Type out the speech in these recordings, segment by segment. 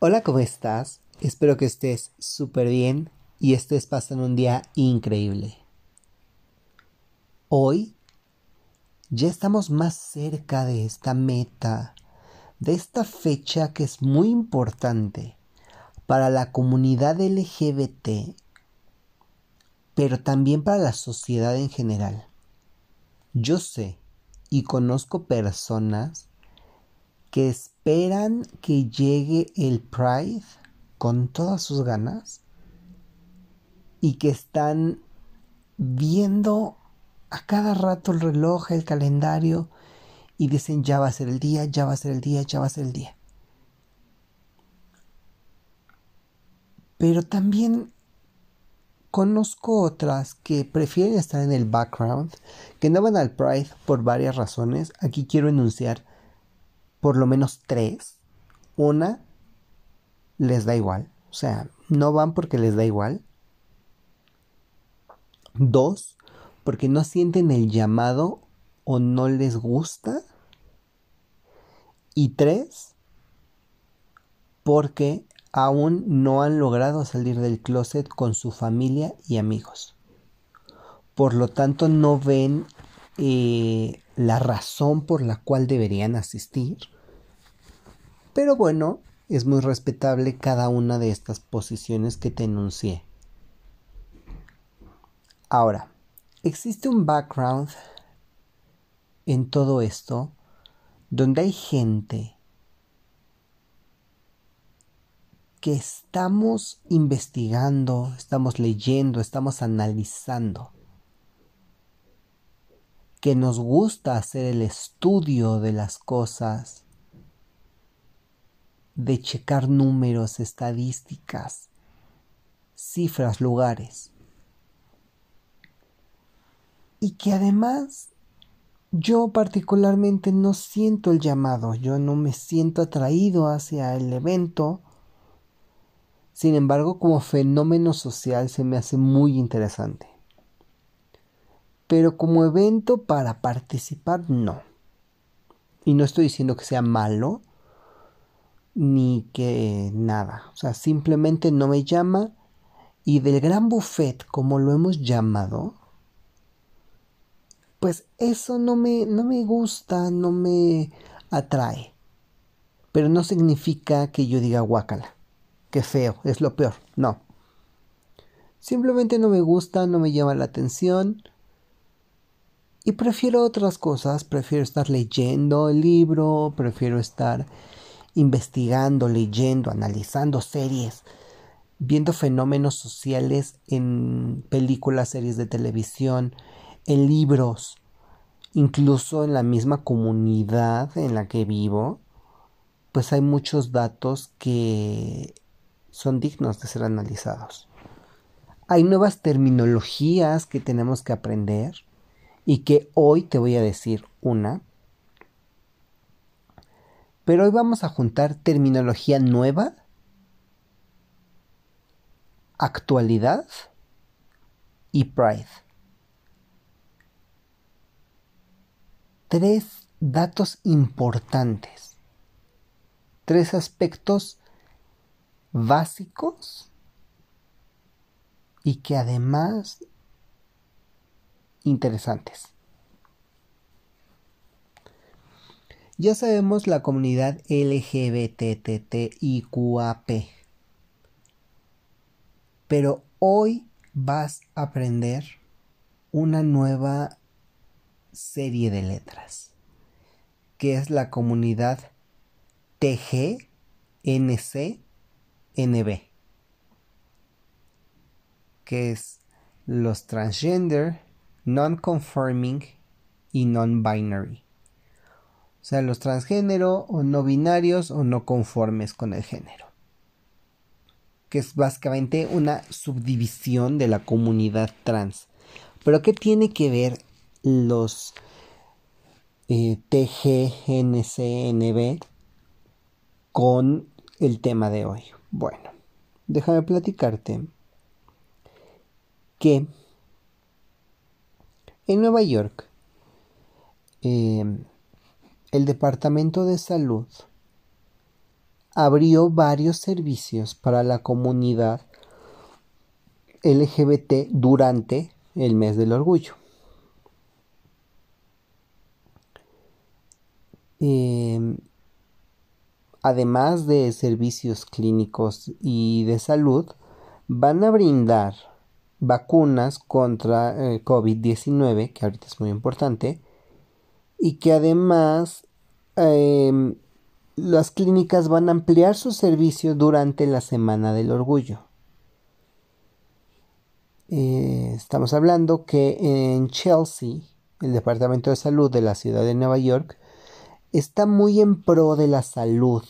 Hola, ¿cómo estás? Espero que estés súper bien y estés pasando un día increíble. Hoy ya estamos más cerca de esta meta, de esta fecha que es muy importante para la comunidad LGBT, pero también para la sociedad en general. Yo sé y conozco personas que esperan que llegue el Pride con todas sus ganas y que están viendo a cada rato el reloj, el calendario y dicen ya va a ser el día, ya va a ser el día, ya va a ser el día. Pero también conozco otras que prefieren estar en el background, que no van al Pride por varias razones. Aquí quiero enunciar por lo menos tres. Una, les da igual. O sea, no van porque les da igual. Dos, porque no sienten el llamado o no les gusta. Y tres, porque aún no han logrado salir del closet con su familia y amigos. Por lo tanto, no ven eh, la razón por la cual deberían asistir. Pero bueno, es muy respetable cada una de estas posiciones que te enuncié. Ahora, existe un background en todo esto donde hay gente que estamos investigando, estamos leyendo, estamos analizando, que nos gusta hacer el estudio de las cosas, de checar números, estadísticas, cifras, lugares. Y que además yo particularmente no siento el llamado, yo no me siento atraído hacia el evento, sin embargo, como fenómeno social se me hace muy interesante. Pero como evento para participar, no. Y no estoy diciendo que sea malo, ni que nada. O sea, simplemente no me llama. Y del gran buffet, como lo hemos llamado, pues eso no me, no me gusta, no me atrae. Pero no significa que yo diga guácala qué feo, es lo peor. No. Simplemente no me gusta, no me llama la atención. Y prefiero otras cosas, prefiero estar leyendo el libro, prefiero estar investigando, leyendo, analizando series, viendo fenómenos sociales en películas, series de televisión, en libros, incluso en la misma comunidad en la que vivo, pues hay muchos datos que son dignos de ser analizados. Hay nuevas terminologías que tenemos que aprender y que hoy te voy a decir una. Pero hoy vamos a juntar terminología nueva, actualidad y pride. Tres datos importantes. Tres aspectos básicos y que además interesantes. Ya sabemos la comunidad LGBTTIQAP. Pero hoy vas a aprender una nueva serie de letras, que es la comunidad TGNC NB, que es los transgender, non-conforming y non-binary. O sea, los transgénero o no binarios o no conformes con el género. Que es básicamente una subdivisión de la comunidad trans. Pero ¿qué tiene que ver los eh, TGNCNB con el tema de hoy? Bueno, déjame platicarte que en Nueva York em, el Departamento de Salud abrió varios servicios para la comunidad LGBT durante el mes del orgullo. Em, además de servicios clínicos y de salud, van a brindar vacunas contra eh, COVID-19, que ahorita es muy importante, y que además em, las clínicas van a ampliar su servicio durante la Semana del Orgullo. Eh, estamos hablando que en Chelsea, el Departamento de Salud de la ciudad de Nueva York, está muy en pro de la salud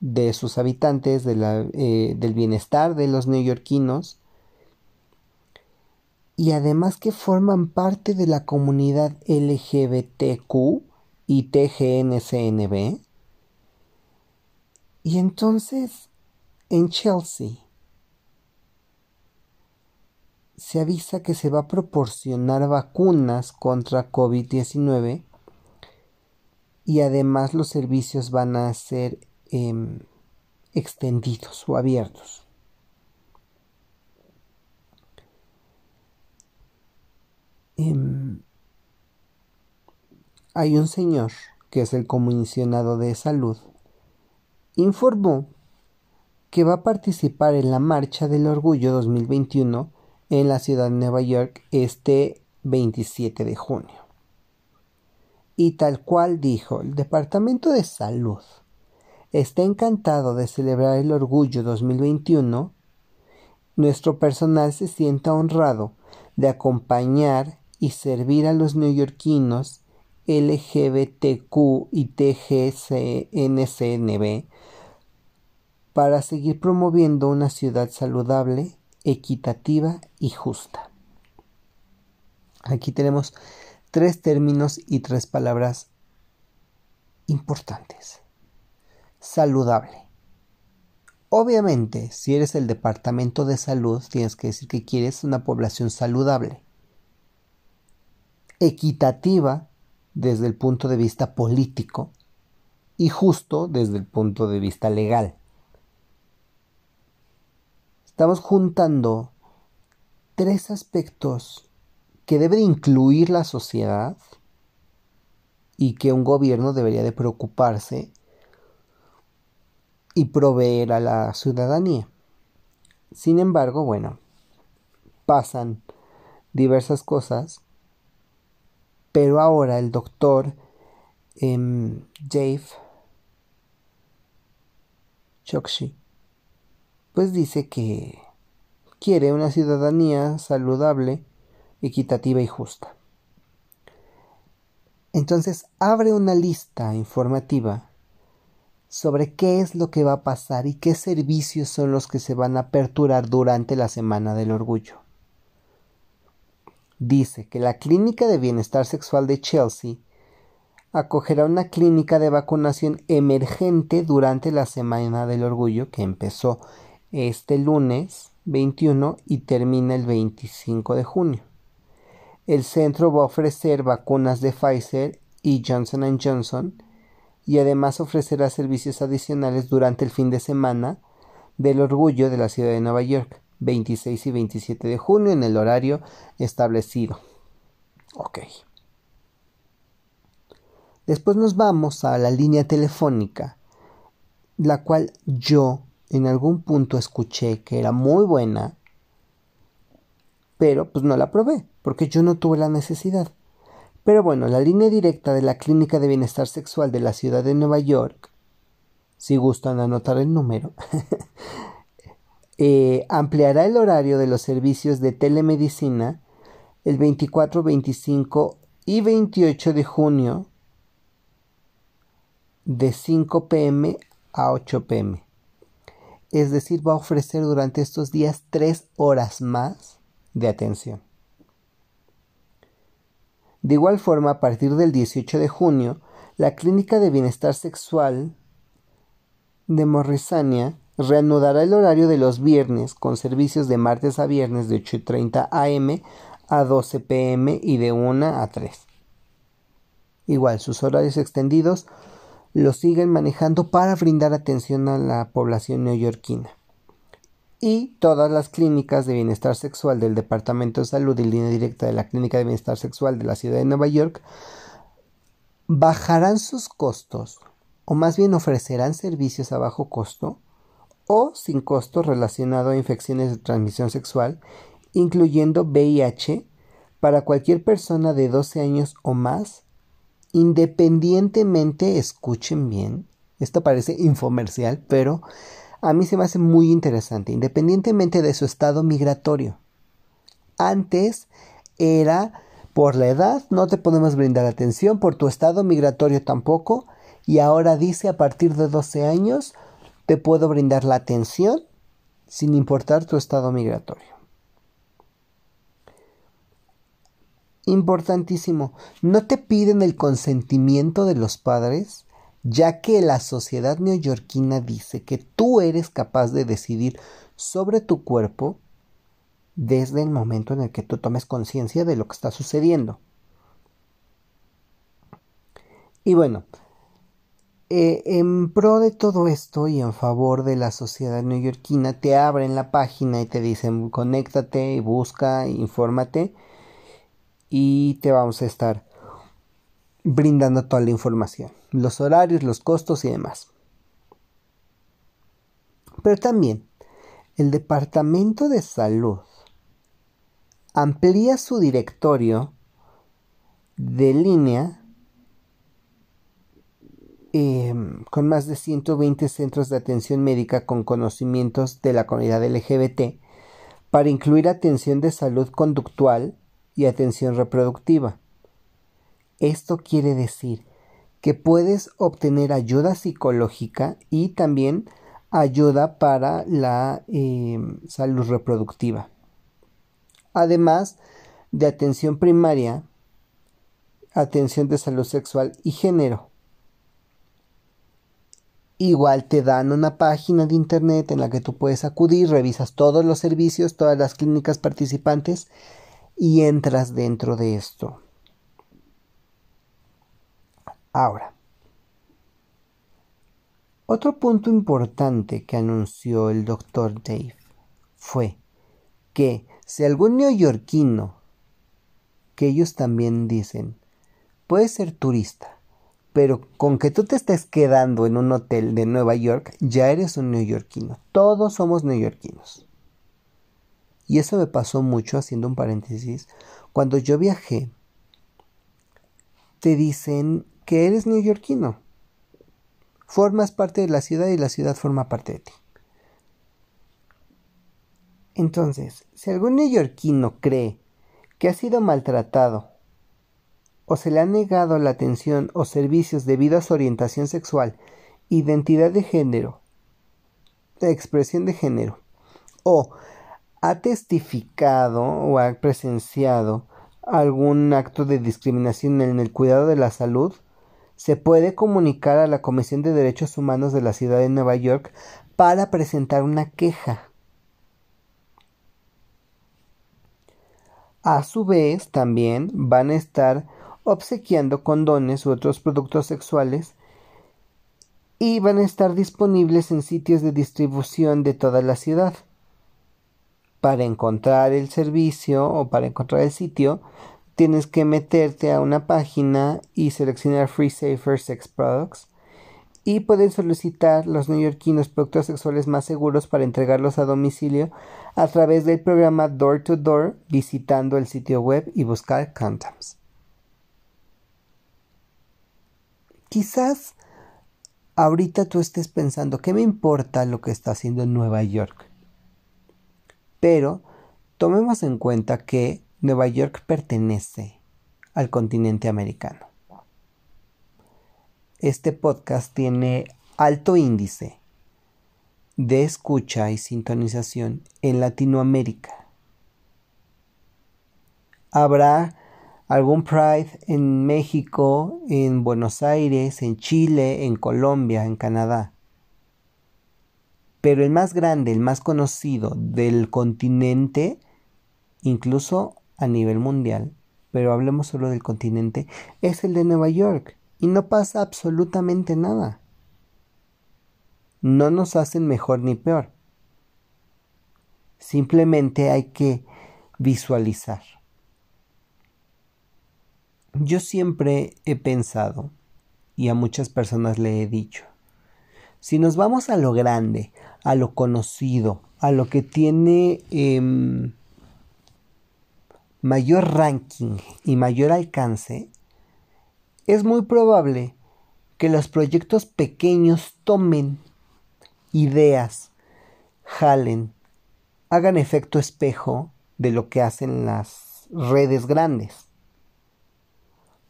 de sus habitantes, eh, del bienestar de los neoyorquinos y además que forman parte de la comunidad LGBTQ y TGNCNB. Y entonces, en Chelsea, se avisa que se va a proporcionar vacunas contra COVID-19 y además los servicios van a ser em, extendidos o abiertos. Em, hay un señor que es el comisionado de salud, informó que va a participar en la Marcha del Orgullo 2021 en la ciudad de Nueva York este 27 de junio. Y tal cual dijo, el Departamento de Salud está encantado de celebrar el Orgullo 2021. Nuestro personal se sienta honrado de acompañar y servir a los neoyorquinos LGBTQ y TGCNCNB para seguir promoviendo una ciudad saludable, equitativa y justa. Aquí tenemos tres términos y tres palabras importantes. Saludable. Obviamente, si eres el departamento de salud, tienes que decir que quieres una población saludable. Equitativa desde el punto de vista político y justo desde el punto de vista legal. Estamos juntando tres aspectos que debe de incluir la sociedad y que un gobierno debería de preocuparse y proveer a la ciudadanía. Sin embargo, bueno, pasan diversas cosas, pero ahora el doctor eh, Dave Chokshi pues dice que quiere una ciudadanía saludable equitativa y justa. Entonces abre una lista informativa sobre qué es lo que va a pasar y qué servicios son los que se van a aperturar durante la Semana del Orgullo. Dice que la Clínica de Bienestar Sexual de Chelsea acogerá una clínica de vacunación emergente durante la Semana del Orgullo que empezó este lunes 21 y termina el 25 de junio. El centro va a ofrecer vacunas de Pfizer y Johnson Johnson y además ofrecerá servicios adicionales durante el fin de semana del orgullo de la ciudad de Nueva York, 26 y 27 de junio en el horario establecido. Ok. Después nos vamos a la línea telefónica, la cual yo en algún punto escuché que era muy buena, pero pues no la probé porque yo no tuve la necesidad. Pero bueno, la línea directa de la Clínica de Bienestar Sexual de la ciudad de Nueva York, si gustan anotar el número, eh, ampliará el horario de los servicios de telemedicina el 24, 25 y 28 de junio de 5 pm a 8 pm. Es decir, va a ofrecer durante estos días 3 horas más de atención. De igual forma, a partir del 18 de junio, la Clínica de Bienestar Sexual de Morrisania reanudará el horario de los viernes con servicios de martes a viernes de 8.30 am a 12 pm y de 1 a 3. Igual, sus horarios extendidos lo siguen manejando para brindar atención a la población neoyorquina. Y todas las clínicas de bienestar sexual del Departamento de Salud y línea directa de la Clínica de Bienestar Sexual de la Ciudad de Nueva York bajarán sus costos o más bien ofrecerán servicios a bajo costo o sin costo relacionado a infecciones de transmisión sexual, incluyendo VIH, para cualquier persona de 12 años o más, independientemente, escuchen bien, esto parece infomercial, pero a mí se me hace muy interesante, independientemente de su estado migratorio. Antes era por la edad no te podemos brindar atención, por tu estado migratorio tampoco, y ahora dice a partir de 12 años te puedo brindar la atención sin importar tu estado migratorio. Importantísimo, no te piden el consentimiento de los padres, ya que la sociedad neoyorquina dice que tú eres capaz de decidir sobre tu cuerpo desde el momento en el que tú tomes conciencia de lo que está sucediendo. Y bueno, eh, en pro de todo esto y en favor de la sociedad neoyorquina, te abren la página y te dicen conéctate y busca, infórmate y te vamos a estar brindando toda la información, los horarios, los costos y demás. Pero también el Departamento de Salud amplía su directorio de línea Em, con más de 120 centros de atención médica con conocimientos de la comunidad LGBT para incluir atención de salud conductual y atención reproductiva. Esto quiere decir que puedes obtener ayuda psicológica y también ayuda para la em, salud reproductiva. Además de atención primaria, atención de salud sexual y género. Igual te dan una página de internet en la que tú puedes acudir, revisas todos los servicios, todas las clínicas participantes y entras dentro de esto. Ahora, otro punto importante que anunció el doctor Dave fue que si algún neoyorquino, que ellos también dicen, puede ser turista, pero con que tú te estés quedando en un hotel de Nueva York, ya eres un neoyorquino. Todos somos neoyorquinos. Y eso me pasó mucho, haciendo un paréntesis, cuando yo viajé, te dicen que eres neoyorquino. Formas parte de la ciudad y la ciudad forma parte de ti. Entonces, si algún neoyorquino cree que ha sido maltratado o se le ha negado la atención o servicios debido a su orientación sexual, identidad de género, expresión de género, o ha testificado o ha presenciado algún acto de discriminación en el cuidado de la salud, se puede comunicar a la Comisión de Derechos Humanos de la Ciudad de Nueva York para presentar una queja. A su vez, también van a estar obsequiando condones u otros productos sexuales y van a estar disponibles en sitios de distribución de toda la ciudad. Para encontrar el servicio o para encontrar el sitio, tienes que meterte a una página y seleccionar Free Safer Sex Products y pueden solicitar los neoyorquinos productos sexuales más seguros para entregarlos a domicilio a través del programa Door to Door visitando el sitio web y buscar condoms. Quizás ahorita tú estés pensando, ¿qué me importa lo que está haciendo en Nueva York? Pero tomemos en cuenta que Nueva York pertenece al continente americano. Este podcast tiene alto índice de escucha y sintonización en Latinoamérica. Habrá algún Pride en México, en Buenos Aires, en Chile, en Colombia, en Canadá. Pero el más grande, el más conocido del continente, incluso a nivel mundial, pero hablemos solo del continente, es el de Nueva York. y no pasa absolutamente nada. No nos hacen mejor ni peor. Simplemente hay que visualizar. Yo siempre he pensado, y a muchas personas le he dicho, si nos vamos a lo grande, a lo conocido, a lo que tiene em, mayor ranking y mayor alcance, es muy probable que los proyectos pequeños tomen ideas, jalen, hagan efecto espejo de lo que hacen las redes grandes.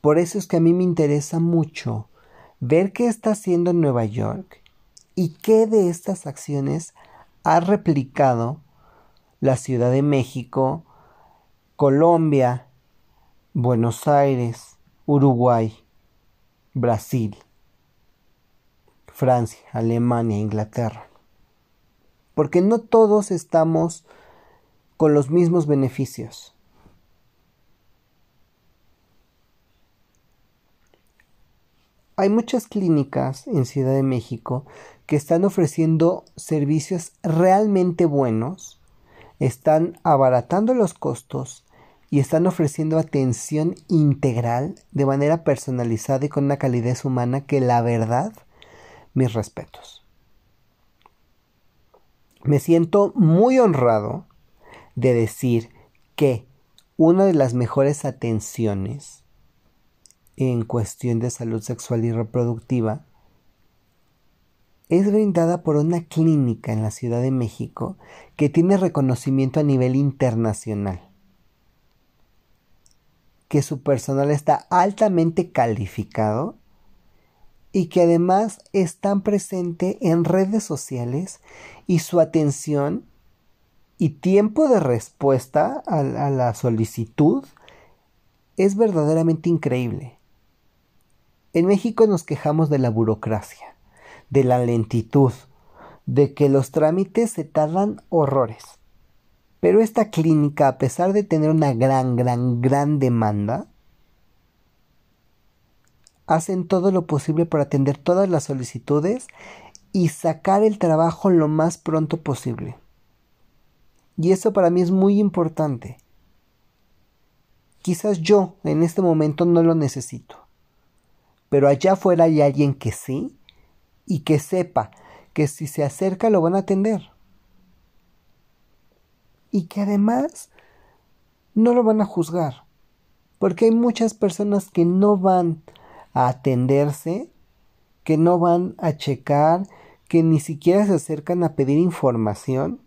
Por eso es que a mí me interesa mucho ver qué está haciendo en Nueva York y qué de estas acciones ha replicado la Ciudad de México, Colombia, Buenos Aires, Uruguay, Brasil, Francia, Alemania, Inglaterra. Porque no todos estamos con los mismos beneficios. Hay muchas clínicas en Ciudad de México que están ofreciendo servicios realmente buenos, están abaratando los costos y están ofreciendo atención integral de manera personalizada y con una calidez humana que la verdad, mis respetos. Me siento muy honrado de decir que una de las mejores atenciones en cuestión de salud sexual y reproductiva es brindada por una clínica en la Ciudad de México que tiene reconocimiento a nivel internacional que su personal está altamente calificado y que además están presentes en redes sociales y su atención y tiempo de respuesta a la solicitud es verdaderamente increíble. En México nos quejamos de la burocracia, de la lentitud, de que los trámites se tardan horrores. Pero esta clínica, a pesar de tener una gran, gran, gran demanda, hacen todo lo posible por atender todas las solicitudes y sacar el trabajo lo más pronto posible. Y eso para mí es muy importante. Quizás yo en este momento no lo necesito, pero allá afuera hay alguien que sí y que sepa que si se acerca lo van a atender y que además no lo van a juzgar. Porque hay muchas personas que no van a atenderse, que no van a checar, que ni siquiera se acercan a pedir información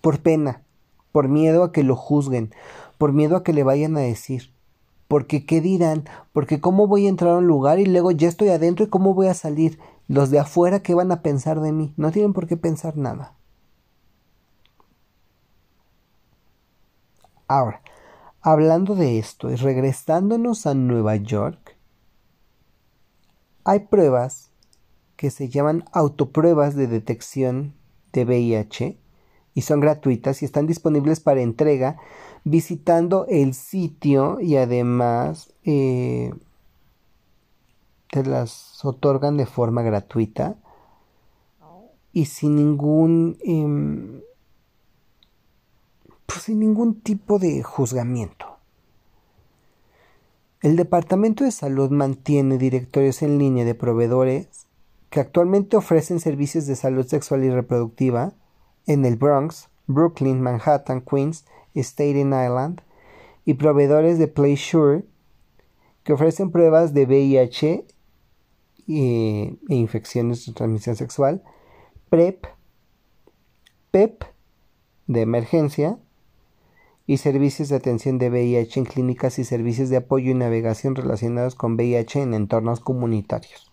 por pena, por miedo a que lo juzguen, por miedo a que le vayan a decir. Porque qué dirán, porque cómo voy a entrar a un lugar y luego ya estoy adentro y cómo voy a salir. Los de afuera, ¿qué van a pensar de mí? No tienen por qué pensar nada. Ahora, hablando de esto y regresándonos a Nueva York, hay pruebas que se llaman autopruebas de detección de VIH y son gratuitas y están disponibles para entrega visitando el sitio y además eh, te las otorgan de forma gratuita y sin ningún em, pues, sin ningún tipo de juzgamiento. El Departamento de Salud mantiene directorios en línea de proveedores que actualmente ofrecen servicios de salud sexual y reproductiva en el Bronx, Brooklyn, Manhattan, Queens, Staten Island y proveedores de PlaySure que ofrecen pruebas de VIH e, e infecciones de transmisión sexual, PrEP, PEP de emergencia, y servicios de atención de VIH en clínicas y servicios de apoyo y navegación relacionados con VIH en entornos comunitarios.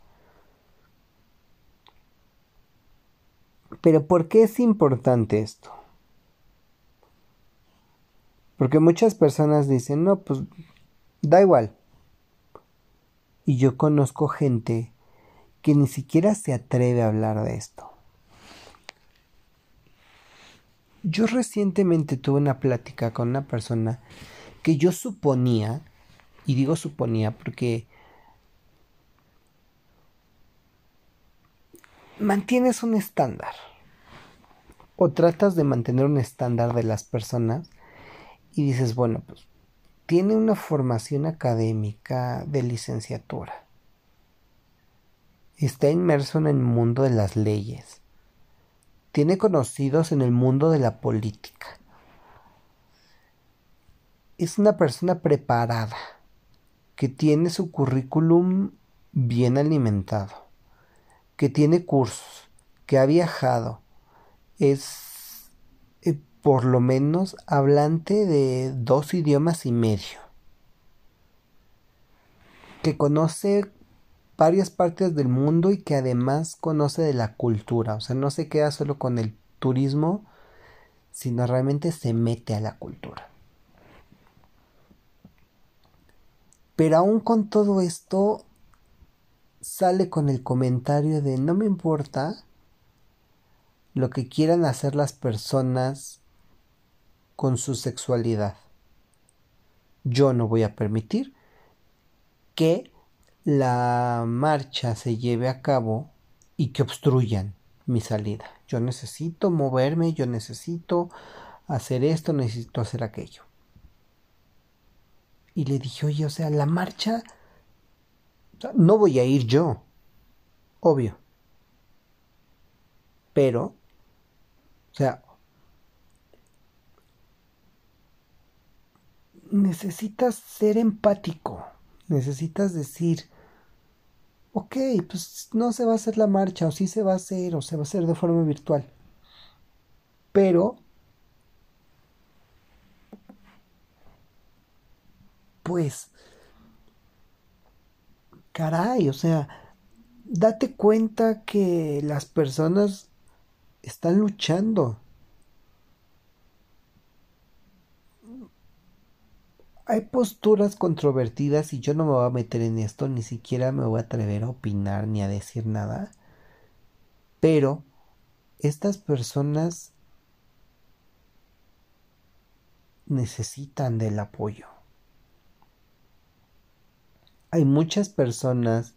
Pero ¿por qué es importante esto? Porque muchas personas dicen, no, pues da igual. Y yo conozco gente que ni siquiera se atreve a hablar de esto. Yo recientemente tuve una plática con una persona que yo suponía, y digo suponía porque mantienes un estándar o tratas de mantener un estándar de las personas y dices, bueno, pues tiene una formación académica de licenciatura. Está inmerso en el mundo de las leyes. Tiene conocidos en el mundo de la política. Es una persona preparada, que tiene su currículum bien alimentado, que tiene cursos, que ha viajado, es por lo menos hablante de dos idiomas y medio, que conoce varias partes del mundo y que además conoce de la cultura, o sea, no se queda solo con el turismo, sino realmente se mete a la cultura. Pero aún con todo esto, sale con el comentario de no me importa lo que quieran hacer las personas con su sexualidad. Yo no voy a permitir que la marcha se lleve a cabo y que obstruyan mi salida. Yo necesito moverme, yo necesito hacer esto, necesito hacer aquello. Y le dije, oye, o sea, la marcha, no voy a ir yo, obvio. Pero, o sea, necesitas ser empático, necesitas decir, ok, pues no se va a hacer la marcha, o sí se va a hacer, o se va a hacer de forma virtual. Pero, pues, caray, o sea, date cuenta que las personas están luchando. Hay posturas controvertidas y yo no me voy a meter en esto, ni siquiera me voy a atrever a opinar ni a decir nada. Pero estas personas necesitan del apoyo. Hay muchas personas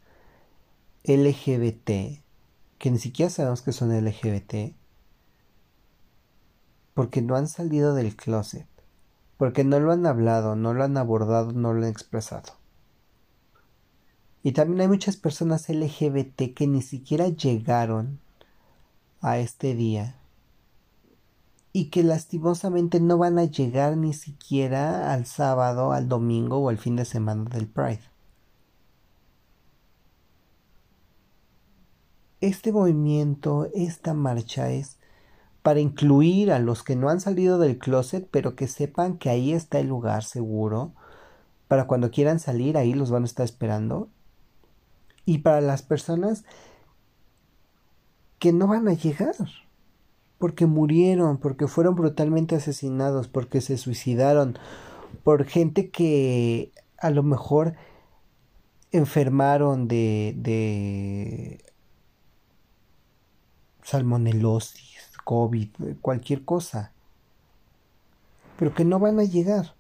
LGBT que ni siquiera sabemos que son LGBT porque no han salido del closet porque no lo han hablado, no lo han abordado, no lo han expresado. Y también hay muchas personas LGBT que ni siquiera llegaron a este día y que lastimosamente no van a llegar ni siquiera al sábado, al domingo o al fin de semana del Pride. Este movimiento, esta marcha es para incluir a los que no han salido del closet, pero que sepan que ahí está el lugar seguro. Para cuando quieran salir, ahí los van a estar esperando. Y para las personas que no van a llegar, porque murieron, porque fueron brutalmente asesinados, porque se suicidaron, por gente que a lo mejor enfermaron de, de salmonelosis COVID, cualquier cosa, pero que no van a llegar.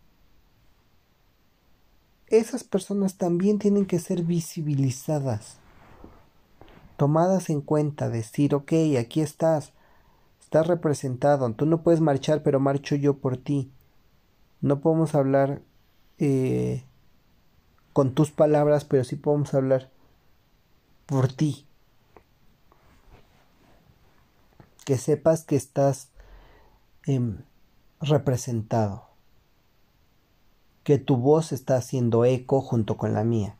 Esas personas también tienen que ser visibilizadas, tomadas en cuenta, decir, ok, aquí estás, estás representado, tú no puedes marchar, pero marcho yo por ti. No podemos hablar eh, con tus palabras, pero sí podemos hablar por ti. Que sepas que estás em, representado, que tu voz está haciendo eco junto con la mía.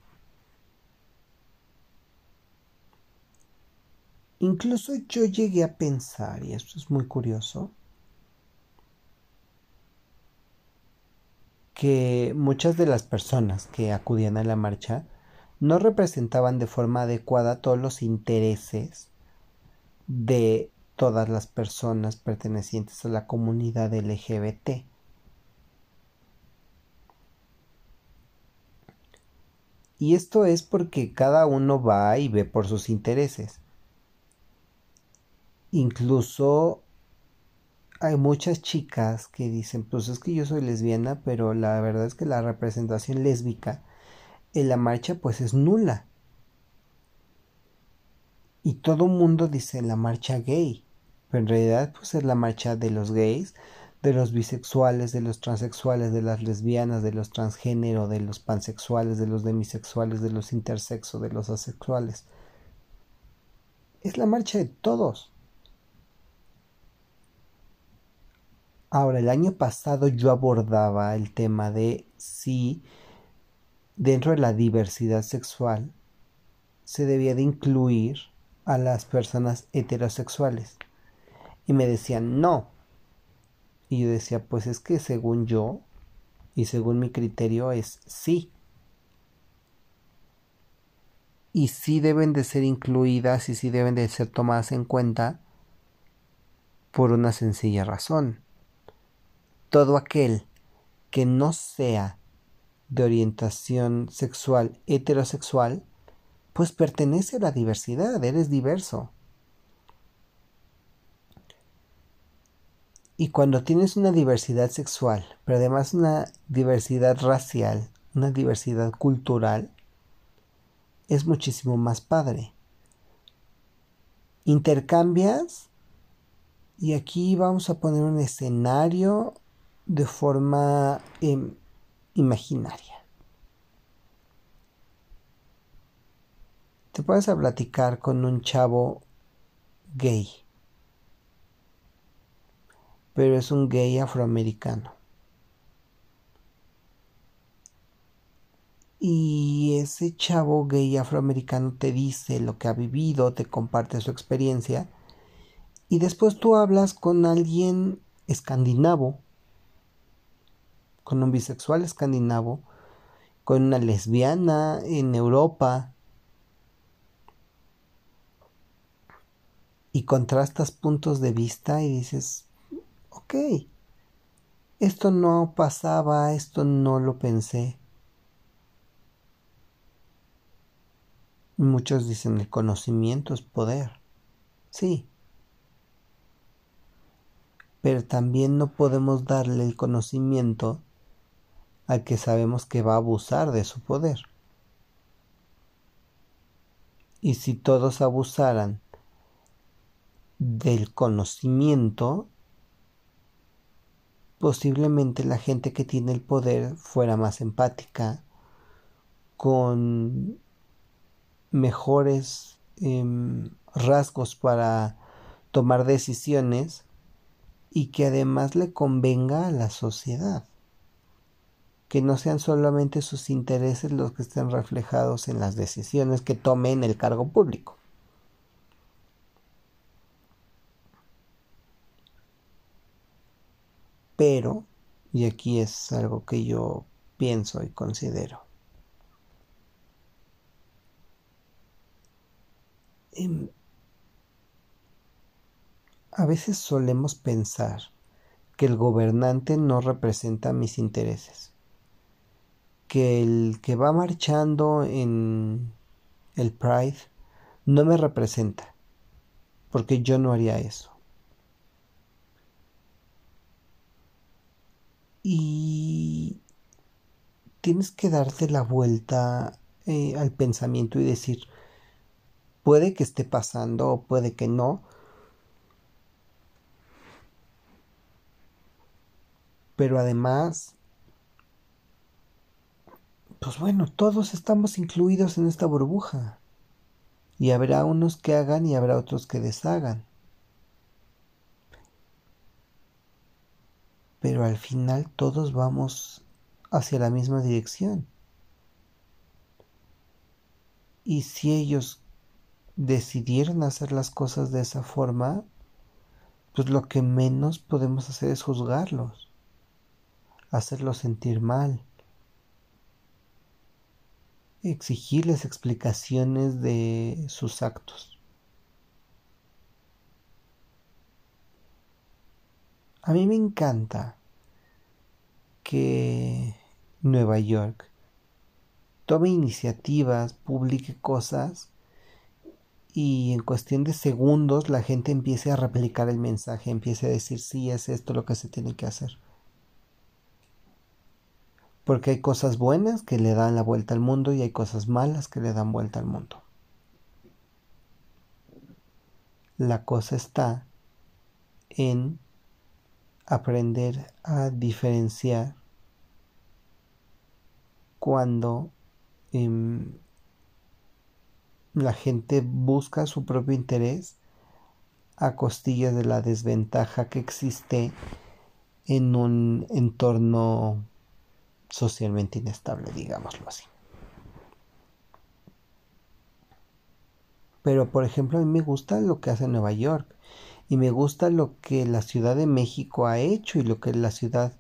Incluso yo llegué a pensar, y esto es muy curioso, que muchas de las personas que acudían a la marcha no representaban de forma adecuada todos los intereses de todas las personas pertenecientes a la comunidad LGBT. Y esto es porque cada uno va y ve por sus intereses. Incluso hay muchas chicas que dicen, pues es que yo soy lesbiana, pero la verdad es que la representación lésbica en la marcha pues es nula. Y todo mundo dice la marcha gay, pero en realidad pues es la marcha de los gays, de los bisexuales, de los transexuales, de las lesbianas, de los transgénero, de los pansexuales, de los demisexuales, de los intersexo, de los asexuales. Es la marcha de todos. Ahora, el año pasado yo abordaba el tema de si dentro de la diversidad sexual se debía de incluir a las personas heterosexuales. Y me decían, no, y yo decía, pues es que según yo y según mi criterio es sí. Y sí deben de ser incluidas y sí deben de ser tomadas en cuenta por una sencilla razón. Todo aquel que no sea de orientación sexual heterosexual, pues pertenece a la diversidad, eres diverso. Y cuando tienes una diversidad sexual, pero además una diversidad racial, una diversidad cultural, es muchísimo más padre. Intercambias y aquí vamos a poner un escenario de forma em, imaginaria. Te puedes a platicar con un chavo gay pero es un gay afroamericano. Y ese chavo gay afroamericano te dice lo que ha vivido, te comparte su experiencia, y después tú hablas con alguien escandinavo, con un bisexual escandinavo, con una lesbiana en Europa, y contrastas puntos de vista y dices, ok, esto no pasaba, esto no lo pensé. Muchos dicen el conocimiento es poder. Sí. Pero también no podemos darle el conocimiento al que sabemos que va a abusar de su poder. Y si todos abusaran del conocimiento, posiblemente la gente que tiene el poder fuera más empática, con mejores em, rasgos para tomar decisiones y que además le convenga a la sociedad. Que no sean solamente sus intereses los que estén reflejados en las decisiones que tome en el cargo público. Pero, y aquí es algo que yo pienso y considero, em, a veces solemos pensar que el gobernante no representa mis intereses, que el que va marchando en el Pride no me representa, porque yo no haría eso. Y tienes que darte la vuelta eh, al pensamiento y decir, puede que esté pasando o puede que no, pero además, pues bueno, todos estamos incluidos en esta burbuja. Y habrá unos que hagan y habrá otros que deshagan. Pero al final todos vamos hacia la misma dirección. Y si ellos decidieron hacer las cosas de esa forma, pues lo que menos podemos hacer es juzgarlos, hacerlos sentir mal, exigirles explicaciones de sus actos. A mí me encanta que Nueva York tome iniciativas, publique cosas y en cuestión de segundos la gente empiece a replicar el mensaje, empiece a decir sí, es esto lo que se tiene que hacer. Porque hay cosas buenas que le dan la vuelta al mundo y hay cosas malas que le dan vuelta al mundo. La cosa está en aprender a diferenciar cuando em, la gente busca su propio interés a costillas de la desventaja que existe en un entorno socialmente inestable, digámoslo así. Pero por ejemplo, a mí me gusta lo que hace Nueva York y me gusta lo que la Ciudad de México ha hecho y lo que la ciudad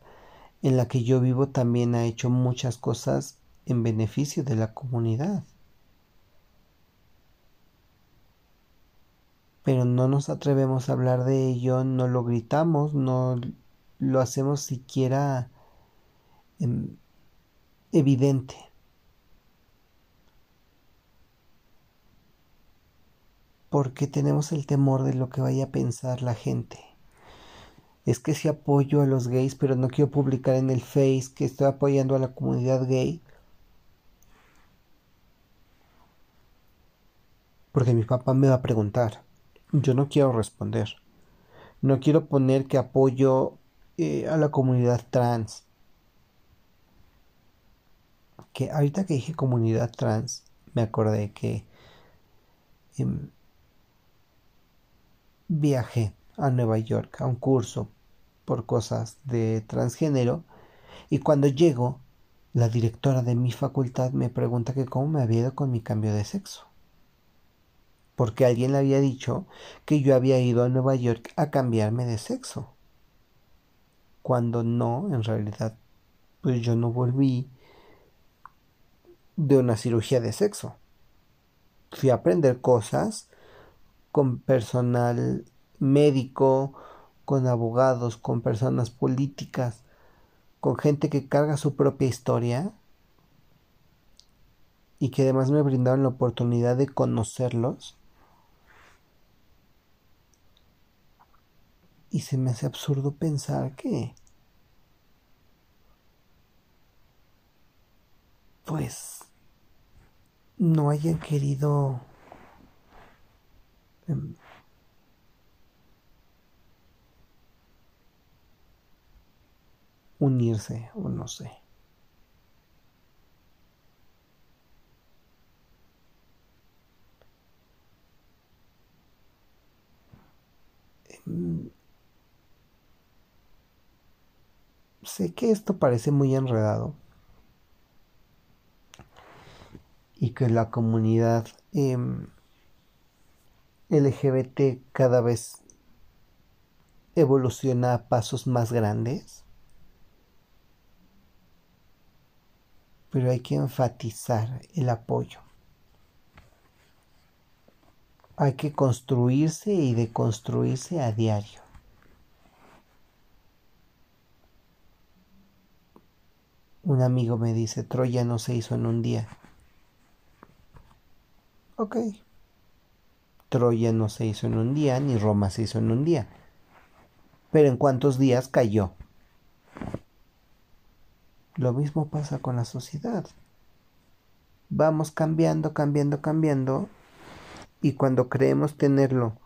en la que yo vivo también ha hecho muchas cosas en beneficio de la comunidad. Pero no nos atrevemos a hablar de ello, no lo gritamos, no lo hacemos siquiera em, evidente. Porque tenemos el temor de lo que vaya a pensar la gente. Es que si apoyo a los gays, pero no quiero publicar en el Face que estoy apoyando a la comunidad gay. Porque mi papá me va a preguntar. Yo no quiero responder. No quiero poner que apoyo eh, a la comunidad trans que ahorita que dije comunidad trans, me acordé que em, viajé a Nueva York a un curso por cosas de transgénero y cuando llego, la directora de mi facultad me pregunta que cómo me había ido con mi cambio de sexo. Porque alguien le había dicho que yo había ido a Nueva York a cambiarme de sexo. Cuando no, en realidad, pues yo no volví de una cirugía de sexo. Fui a aprender cosas con personal médico, con abogados, con personas políticas, con gente que carga su propia historia y que además me brindaron la oportunidad de conocerlos. Y se me hace absurdo pensar que pues no hayan querido unirse o no sé. Em, sé que esto parece muy enredado y que la comunidad em, LGBT cada vez evoluciona a pasos más grandes. Pero hay que enfatizar el apoyo. Hay que construirse y deconstruirse a diario. Un amigo me dice, Troya no se hizo en un día. Ok. Troya no se hizo en un día, ni Roma se hizo en un día. Pero ¿en cuántos días cayó? Lo mismo pasa con la sociedad. Vamos cambiando, cambiando, cambiando. Y cuando creemos tenerlo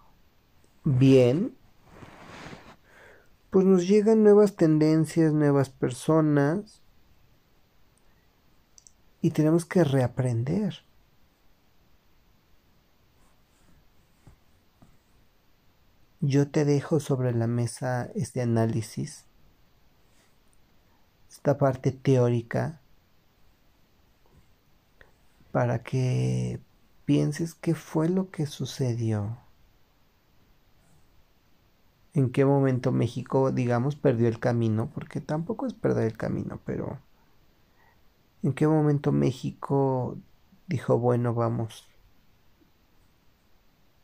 bien, pues nos llegan nuevas tendencias, nuevas personas. Y tenemos que reaprender. Yo te dejo sobre la mesa este análisis, esta parte teórica, para que pienses qué fue lo que sucedió. En qué momento México, digamos, perdió el camino, porque tampoco es perder el camino, pero en qué momento México dijo, bueno, vamos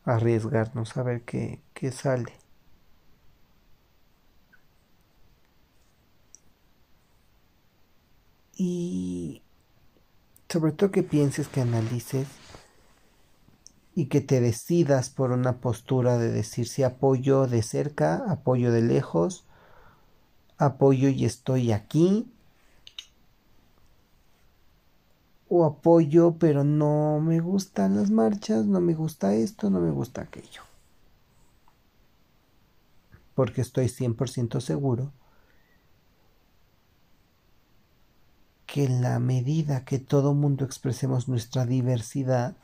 arriesgarnos a ver qué, qué sale. Y sobre todo que pienses, que analices y que te decidas por una postura de decir si apoyo de cerca, apoyo de lejos, apoyo y estoy aquí, o apoyo, pero no me gustan las marchas, no me gusta esto, no me gusta aquello. porque estoy 100% seguro que en la medida que todo mundo expresemos nuestra diversidad,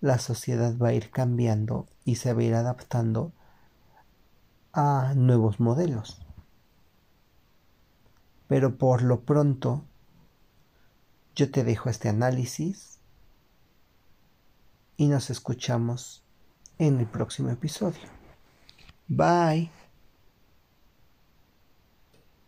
la sociedad va a ir cambiando y se va a ir adaptando a nuevos modelos. Pero por lo pronto, yo te dejo este análisis y nos escuchamos en el próximo episodio. Bye.